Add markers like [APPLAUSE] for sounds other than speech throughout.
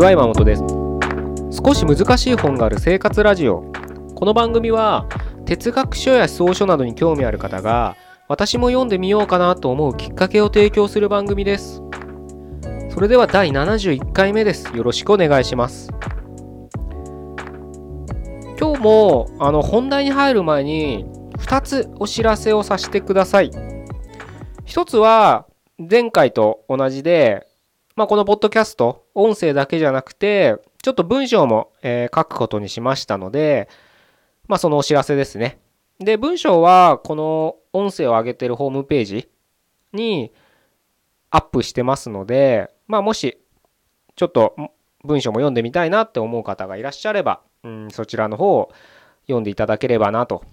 ちは山本です。少し難しい本がある生活ラジオ。この番組は哲学書や思想書などに興味ある方が私も読んでみようかなと思うきっかけを提供する番組です。それでは第71回目です。よろしくお願いします。今日もあの本題に入る前に2つお知らせをさせてください。1つは前回と同じでまあ、このポッドキャスト、音声だけじゃなくて、ちょっと文章も、えー、書くことにしましたので、まあ、そのお知らせですね。で、文章は、この音声を上げてるホームページにアップしてますので、まあ、もし、ちょっと文章も読んでみたいなって思う方がいらっしゃれば、うん、そちらの方を読んでいただければなと。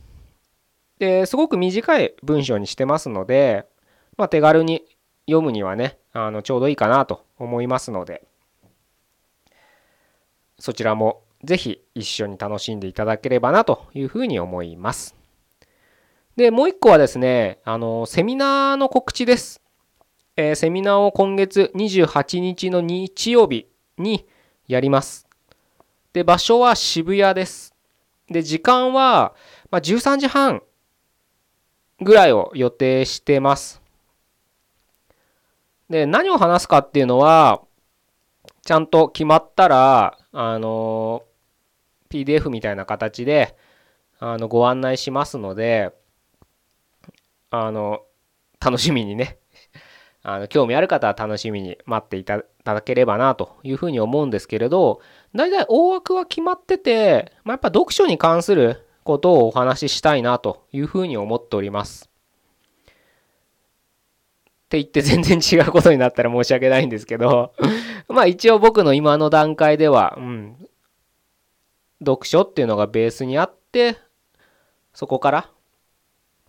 で、すごく短い文章にしてますので、まあ、手軽に読むにはね、あのちょうどいいかなと思いますので、そちらもぜひ一緒に楽しんでいただければなというふうに思います。で、もう一個はですね、あの、セミナーの告知です。えー、セミナーを今月28日の日曜日にやります。で、場所は渋谷です。で、時間は、まあ、13時半ぐらいを予定してます。で、何を話すかっていうのは、ちゃんと決まったら、あの、PDF みたいな形で、あの、ご案内しますので、あの、楽しみにね、あの、興味ある方は楽しみに待っていただければなというふうに思うんですけれど、大体大枠は決まってて、まあ、やっぱ読書に関することをお話ししたいなというふうに思っております。って言って全然違うことになったら申し訳ないんですけど [LAUGHS] まあ一応僕の今の段階では、うん、読書っていうのがベースにあって、そこから、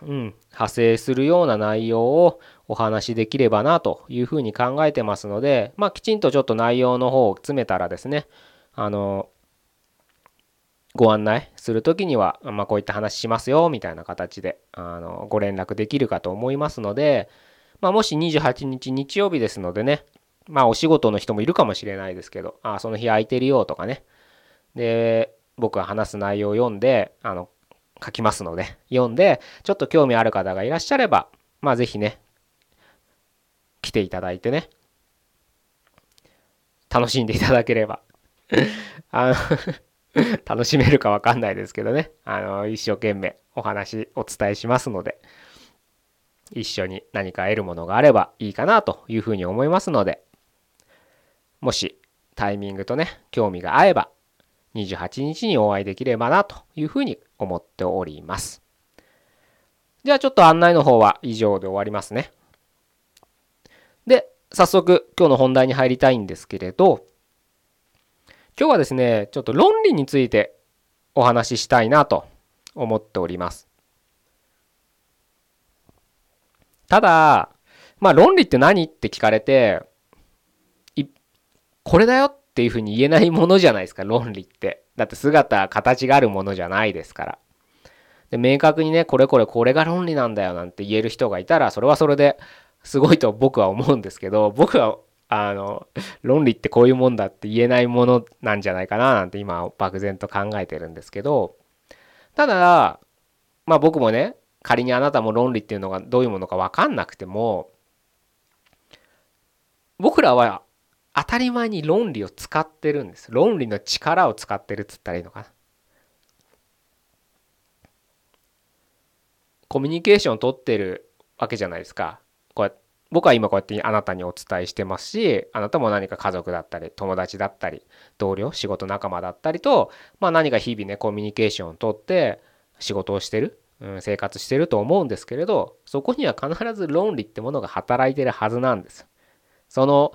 うん、派生するような内容をお話しできればなというふうに考えてますので、まあきちんとちょっと内容の方を詰めたらですね、あの、ご案内するときには、まあ、こういった話しますよみたいな形であのご連絡できるかと思いますので、まあ、もし28日日曜日ですのでね、まあお仕事の人もいるかもしれないですけど、あその日空いてるよとかね。で、僕が話す内容を読んで、あの、書きますので、読んで、ちょっと興味ある方がいらっしゃれば、まあぜひね、来ていただいてね、楽しんでいただければ。[LAUGHS] あの楽しめるかわかんないですけどね、あの、一生懸命お話お伝えしますので、一緒に何か得るものがあればいいかなというふうに思いますので、もしタイミングとね、興味が合えば、28日にお会いできればなというふうに思っております。じゃあちょっと案内の方は以上で終わりますね。で、早速今日の本題に入りたいんですけれど、今日はですね、ちょっと論理についてお話ししたいなと思っております。ただ、まあ論理って何って聞かれて、いこれだよっていうふうに言えないものじゃないですか、論理って。だって姿、形があるものじゃないですから。で、明確にね、これこれこれが論理なんだよなんて言える人がいたら、それはそれですごいと僕は思うんですけど、僕は、あの、論理ってこういうもんだって言えないものなんじゃないかななんて今、漠然と考えてるんですけど、ただ、まあ僕もね、仮にあなたも論理っていうのがどういうものか分かんなくても僕らは当たり前に論理を使ってるんです。論理の力を使ってるっつったらいいのかな。コミュニケーションを取ってるわけじゃないですか。こうやって僕は今こうやってあなたにお伝えしてますしあなたも何か家族だったり友達だったり同僚仕事仲間だったりと、まあ、何か日々ねコミュニケーションをとって仕事をしてる。うん、生活してると思うんですけれどそこには必ず論理ってものが働いてるはずなんです。その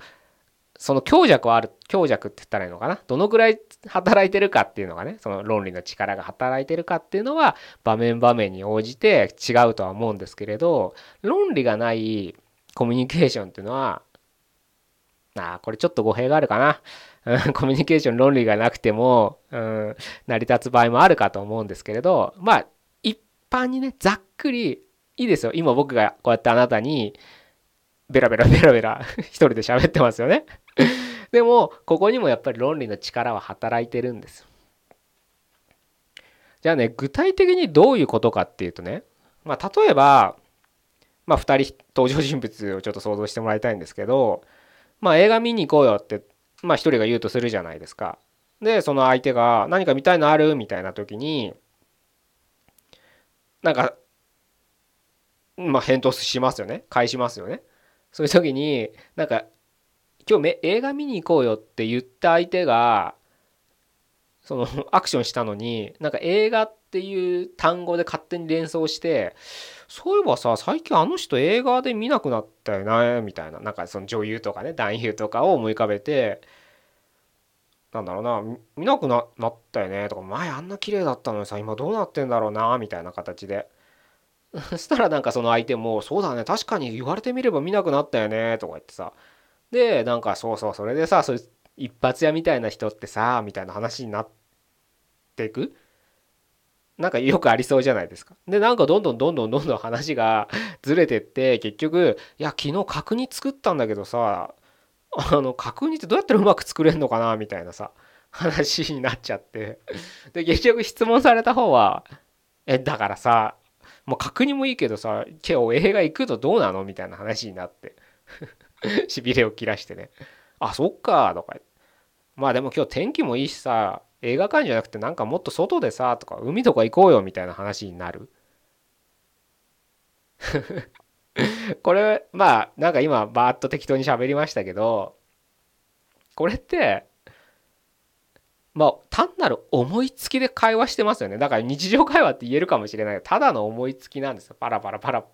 その強弱はある強弱って言ったらいいのかな？どのぐらい働いてるかっていうのがねその論理の力が働いてるかっていうのは場面場面に応じて違うとは思うんですけれど論理がないコミュニケーションっていうのはあこれちょっと語弊があるかな？コミュニケーション論理がなくても、うん、成り立つ場合もあるかと思うんですけれどまあ般にね、ざっくり、いいですよ。今僕がこうやってあなたに、ベラベラベラベラ一人で喋ってますよね。でもここにもやっぱり論理の力は働いてるんですじゃあね具体的にどういうことかっていうとねまあ例えばまあ2人登場人物をちょっと想像してもらいたいんですけどまあ映画見に行こうよってまあ1人が言うとするじゃないですかでその相手が何か見たいのある？みたいな時になんかまあ返答しますよね。返しますよね。そういう時になんか今日映画見に行こうよって言った相手がそのアクションしたのになんか映画っていう単語で勝手に連想してそういえばさ最近あの人映画で見なくなったよなみたいな。なんかその女優とかね男優とかを思い浮かべてなんだろうな見なくなったよねとか前あんな綺麗だったのにさ今どうなってんだろうなみたいな形で。[LAUGHS] そしたらなんかその相手も「そうだね確かに言われてみれば見なくなったよね」とか言ってさ。でなんかそうそうそれでさそれ一発屋みたいな人ってさみたいな話になっていく？なんかよくありそうじゃないですか。でなんかどんどんどんどんどんどん話がずれてって結局いや昨日角煮作ったんだけどさあの角煮ってどうやったらうまく作れんのかなみたいなさ話になっちゃって。で結局質問された方は「えだからさもう角煮もいいけどさ今日映画行くとどうなの?」みたいな話になって。[LAUGHS] しびれを切らしてね「あそっか」とか。まあでも今日天気もいいしさ映画館じゃなくてなんかもっと外でさとか海とか行こうよみたいな話になる。[LAUGHS] これまあなんか今バーッと適当に喋りましたけどこれってまあ単なる思いつきで会話してますよね。だから日常会話って言えるかもしれない。ただの思いつきなんですよ。パラパラパラ。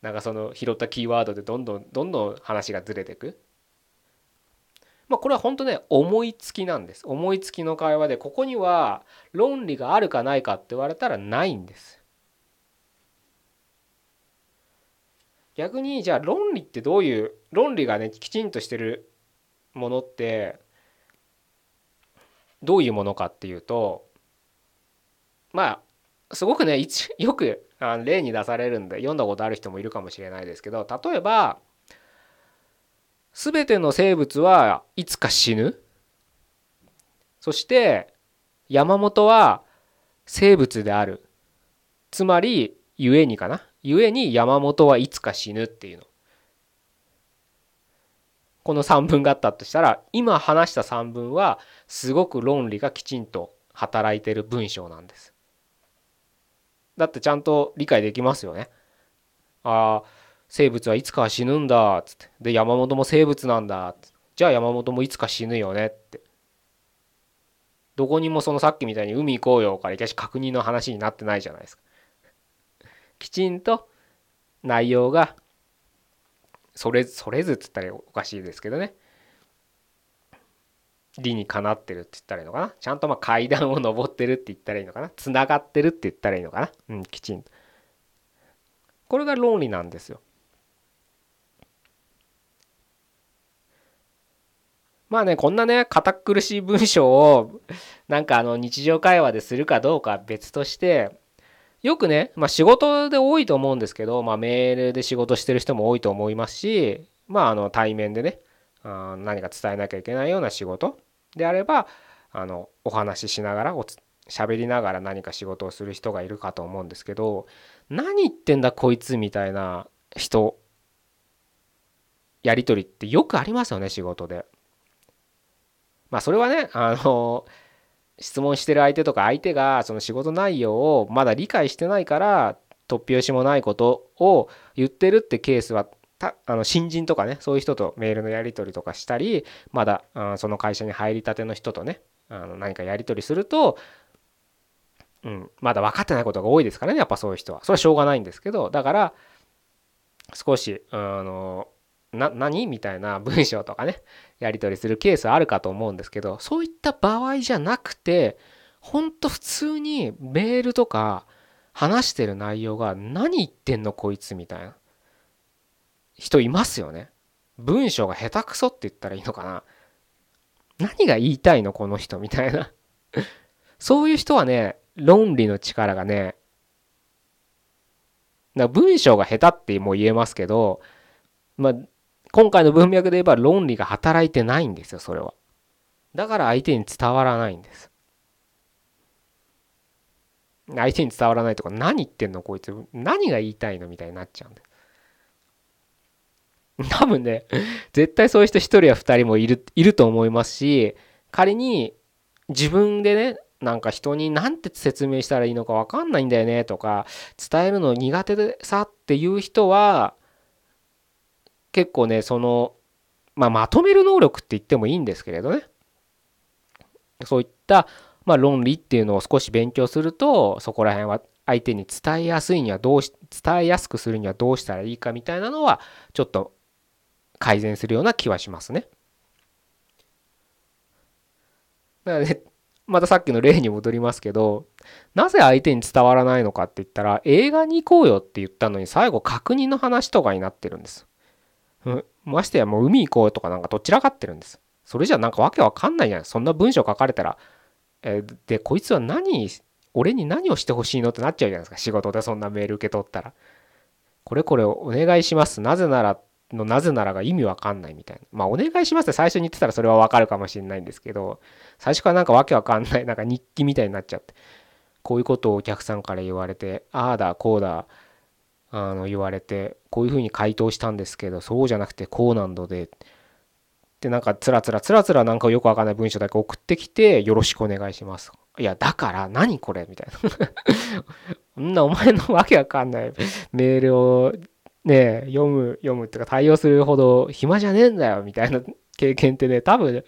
なんかその拾ったキーワードでどんどんどんどん話がずれてく。まあこれは本当ね思いつきなんです。思いつきの会話でここには論理があるかないかって言われたらないんです。逆にじゃあ論理ってどういう論理がねきちんとしてるものってどういうものかっていうとまあすごくね [LAUGHS] よく例に出されるんで読んだことある人もいるかもしれないですけど例えば全ての生物はいつか死ぬ。そして山本は生物である。つまり故にかな。故に山本はいつか死ぬっていうの。この3文があったとしたら今話した3文はすごく論理がきちんと働いてる文章なんです。だってちゃんと理解できますよね。ああ生物はいつかは死ぬんだっつって。で山本も生物なんだっつって。じゃあ山本もいつか死ぬよねって。どこにもそのさっきみたいに海行こうよからいきなし確認の話になってないじゃないですか。きちんと内容がそれそれずっつったらおかしいですけどね。理にかなってるって言ったらいいのかな。ちゃんとまあ階段を上ってるって言ったらいいのかな。つながってるって言ったらいいのかな。うんきちんと。これが論理なんですよ。まあねこんなね堅苦しい文章をなんかあの日常会話でするかどうか別としてよくね、まあ、仕事で多いと思うんですけど、まあ、メールで仕事してる人も多いと思いますし、まあ、あの対面でねあ何か伝えなきゃいけないような仕事であればあのお話ししながらお喋りながら何か仕事をする人がいるかと思うんですけど何言ってんだこいつみたいな人やり取りってよくありますよね仕事で。まあそれはねあの質問してる相手とか相手がその仕事内容をまだ理解してないから突拍子もないことを言ってるってケースはたあの新人とかねそういう人とメールのやり取りとかしたりまだあその会社に入りたての人とねあの何かやり取りすると、うん、まだ分かってないことが多いですからねやっぱそういう人は。それはしょうがないんですけどだから少しあのな何みたいな文章とかねやり取りするケースあるかと思うんですけどそういった場合じゃなくてほんと普通にメールとか話してる内容が何言ってんのこいつみたいな。人いますよね。文章が下手くそって言ったらいいのかな。何が言いたいのこの人みたいな。そういう人はね論理の力がねだ文章が下手っても言えますけどまあ今回の文脈で言えば論理が働いてないんですよそれは。だから相手に伝わらないんです。相手に伝わらないとか何言ってんのこいつ。何が言いたいのみたいになっちゃうんで [LAUGHS] 多分ね絶対そういう人1人や2人もいるいると思いますし仮に自分でねなんか人に何て説明したらいいのか分かんないんだよねとか伝えるの苦手でさっていう人は結構ねその、まあ、まとめる能力って言ってもいいんですけれどねそういった、まあ、論理っていうのを少し勉強するとそこら辺は相手に伝えやすいにはどうし伝えやすくするにはどうしたらいいかみたいなのはちょっと改善するような気はしますね。だからねまたさっきの例に戻りますけどなぜ相手に伝わらないのかって言ったら映画に行こうよって言ったのに最後確認の話とかになってるんです。ましてやもう海行こうとかなんかどちらかってるんです。それじゃなんかわけわかんないじゃないそんな文章書かれたら。えー、で、こいつは何、俺に何をしてほしいのってなっちゃうじゃないですか。仕事でそんなメール受け取ったら。これこれお願いします。なぜならのなぜならが意味わかんないみたいな。まあお願いしますって最初に言ってたらそれはわかるかもしれないんですけど、最初からなんかわけわかんない、なんか日記みたいになっちゃって。こういうことをお客さんから言われて、ああだ、こうだ、あの言われてこういうふうに回答したんですけどそうじゃなくてこうなんのででなんかつらつらつらつらなんかよくわかんない文章だけ送ってきてよろしくお願いします。いやだから何これ？みたいな。[LAUGHS] そんなお前のわけわかんない。メールをね読む読むっていうか対応するほど暇じゃねえんだよ。みたいな経験ってね多分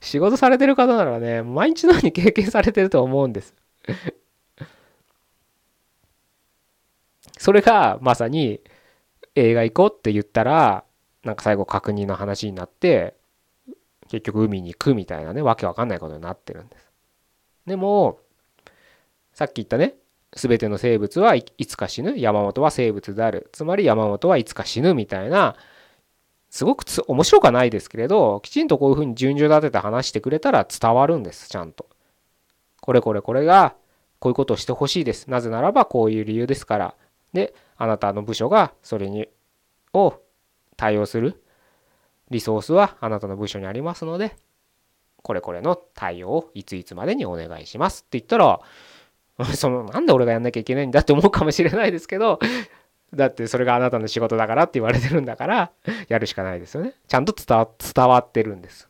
仕事されてる方ならね毎日のように経験されてると思うんです。それがまさに映画行こうって言ったらなんか最後確認の話になって結局海に行くみたいなねわけわかんないことになってるんです。でもさっき言ったね全ての生物はいつか死ぬ山本は生物であるつまり山本はいつか死ぬみたいなすごく面白くはないですけれどきちんとこういうふうに順序立てて話してくれたら伝わるんですちゃんと。これこれこれがこういうことをしてほしいです。なぜならばこういう理由ですからであなたの部署がそれにを対応するリソースはあなたの部署にありますのでこれこれの対応をいついつまでにお願いしますって言ったら [LAUGHS] そのなんで俺がやんなきゃいけないんだって思うかもしれないですけど [LAUGHS] だってそれがあなたの仕事だからって言われてるんだからやるしかないですよね。ちゃんと伝わ伝わってるんです。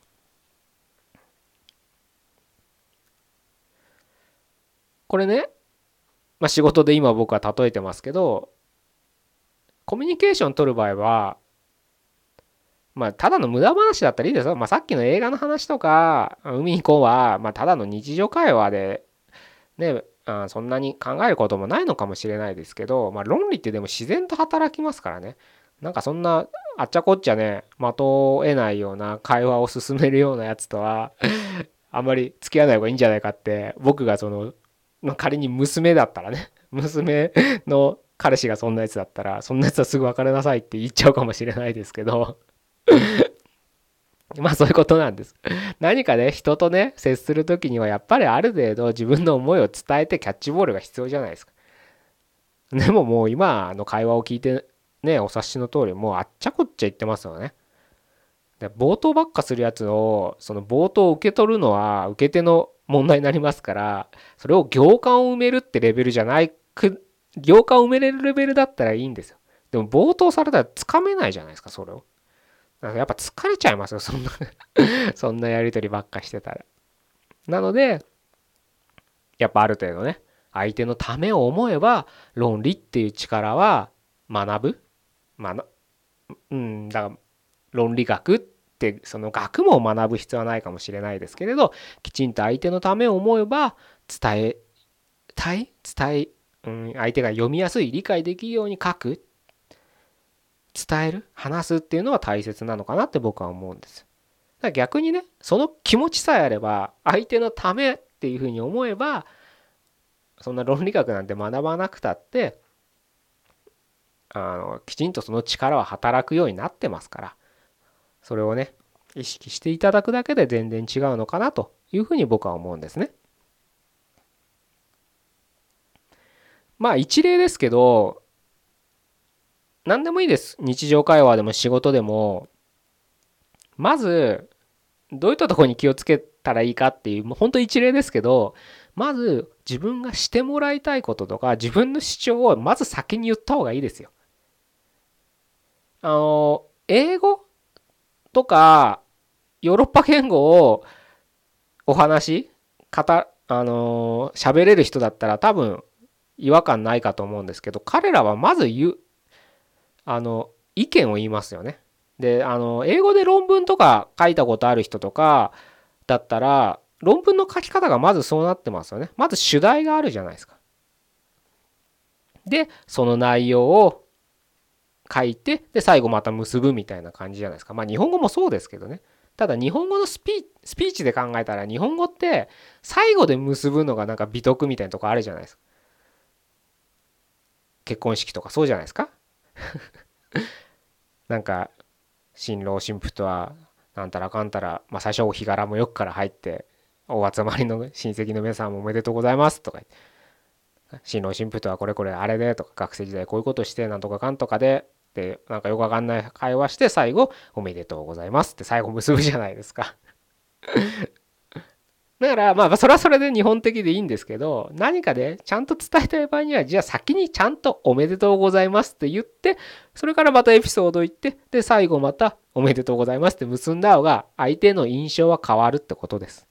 これねまあ、仕事で今僕は例えてますけどコミュニケーション取る場合はまあただの無駄話だったらいいですよ、まあ、さっきの映画の話とか海行こうは、まあ、ただの日常会話でねあそんなに考えることもないのかもしれないですけど、まあ、論理ってでも自然と働きますからね。なんかそんなあっちゃこっちゃね的を得ないような会話を進めるようなやつとはあんまり付き合わない方がいいんじゃないかって僕がそのまあ、仮に娘だったらね [LAUGHS] 娘の彼氏がそんなやつだったらそんなやつはすぐ別れなさいって言っちゃうかもしれないですけど [LAUGHS] まあそういうことなんです。何かね人とね接する時にはやっぱりある程度自分の思いを伝えてキャッチボールが必要じゃないですか。でももう今の会話を聞いてねお察しの通りもうあっちゃこっちゃ言ってますよね。で冒頭ばっかするやつをその冒頭を受け取るのは受け手の問題になりますからそれを行間を埋めるってレベルじゃないく行間を埋めれるレベルだったらいいんですよ。でも冒頭されたらつかめないじゃないですかそれを。やっぱ疲れちゃいますよそんな [LAUGHS] そんなやり取りばっかしてたら。なのでやっぱある程度ね相手のためを思えば論理っていう力は学ぶ。学うんだから論理学ってその学問を学ぶ必要はないかもしれないですけれどきちんと相手のためを思えば伝えたい？伝え、うん、相手が読みやすい理解できるように書く？伝える？話すっていうのは大切なのかなって僕は思うんです。だから逆にねその気持ちさえあれば相手のためっていうふうに思えばそんな論理学なんて学ばなくたってあのきちんとその力は働くようになってますから。それをね意識していただくだけで全然違うのかなというふうに僕は思うんですね。まあ一例ですけど何でもいいです日常会話でも仕事でもまず、どういったところに気をつけたらいいかっていう、もう本当一例ですけど、まず自分がしてもらいたいこととか、自分の主張をまず先に言った方がいいですよ。あの、英語とか、ヨーロッパ言語をお話、語、あの喋れる人だったら多分違和感ないかと思うんですけど、彼らはまず言う、あの、意見を言いますよね。で、あの、英語で論文とか書いたことある人とかだったら、論文の書き方がまずそうなってますよね。まず主題があるじゃないですか。で、その内容を書いて、で、最後また結ぶみたいな感じじゃないですか。まあ日本語もそうですけどね。ただ日本語のスピーチで考えたら日本語って最後で結ぶのがなんか美徳みたいなとこあるじゃないですか。結婚式とかそうじゃないですか [LAUGHS] なんか新郎新婦とはなんたらかんたら、まあ、最初お日柄もよくから入ってお集まりの親戚の皆さんもおめでとうございますとか新郎新婦とはこれこれあれでとか学生時代こういうことしてなんとかかんとかででなんかよくわかんない会話して最後おめでとうございますって最後結ぶじゃないですか [LAUGHS] だからまあそれはそれで日本的でいいんですけど何かでちゃんと伝えたい場合にはじゃあ先にちゃんとおめでとうございますって言ってそれからまたエピソード言ってで最後またおめでとうございますって結んだ方が相手の印象は変わるってことです。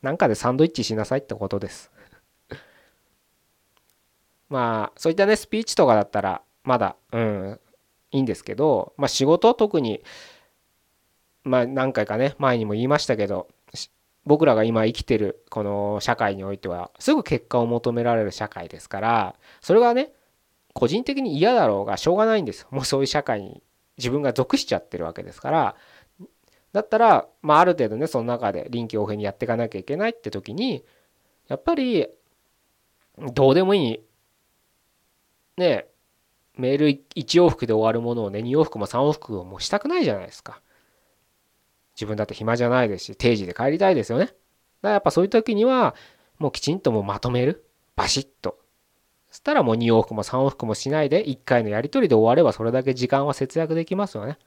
なんかでサンドイッチしなさいってことです。[LAUGHS] まあそういったねスピーチとかだったらまだうんいいんですけどまあ仕事特にまあ何回かね前にも言いましたけど僕らが今生きてるこの社会においてはすぐ結果を求められる社会ですからそれがね個人的に嫌だろうがしょうがないんですもうそういう社会に自分が属しちゃってるわけですから。だったら、まあ、ある程度ねその中で臨機応変にやっていかなきゃいけないって時にやっぱりどうでもいい。ねメール1往復で終わるものをね2往復も3往復もうしたくないじゃないですか。自分だって暇じゃないですし定時で帰りたいですよね。だからやっぱそういう時にはもうきちんともうまとめるバシッと。そしたらもう2往復も3往復もしないで1回のやり取りで終わればそれだけ時間は節約できますよね。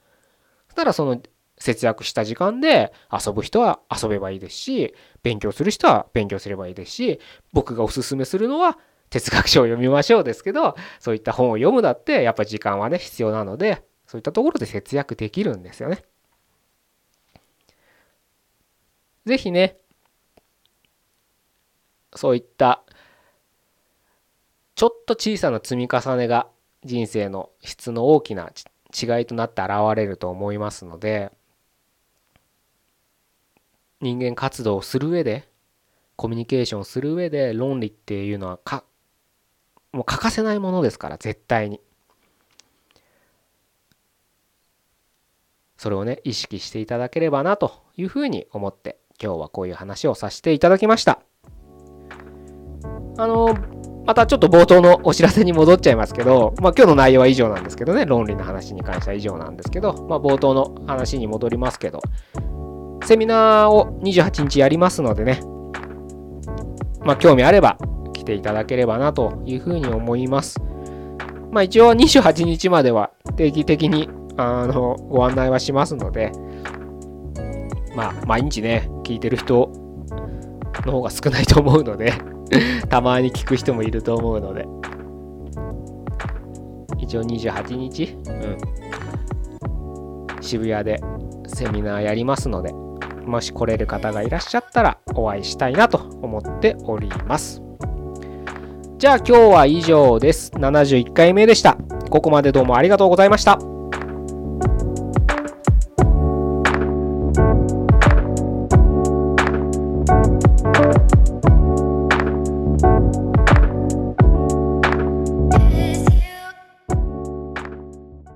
そしたらその節約した時間で遊ぶ人は遊べばいいですし勉強する人は勉強すればいいですし僕がおすすめするのは哲学書を読みましょうですけどそういった本を読むだってやっぱ時間はね必要なのでそういったところで節約できるんですよね。ぜひねそういったちょっと小さな積み重ねが人生の質の大きな違いとなって現れると思いますので人間活動をする上でコミュニケーションする上で論理っていうのはかもう欠かせないものですから絶対に。それをね意識していただければなというふうに思って今日はこういう話をさせていただきました。あのまたちょっと冒頭のお知らせに戻っちゃいますけど、まあ、今日の内容は以上なんですけどね論理の話に関しては以上なんですけど、まあ、冒頭の話に戻りますけどセミナーを28日やりますのでね。まあ、興味あれば来ていただければなというふうに思います。まあ、一応28日までは定期的にあのご案内はしますので、まあ、毎日ね、聞いてる人の方が少ないと思うので [LAUGHS] たまに聞く人もいると思うので、一応28日、うん、渋谷でセミナーやりますので、もし来れる方がいらっしゃったらお会いしたいなと思っております。じゃあ今日は以上です。71回目でした。ここまでどうもありがとうございました。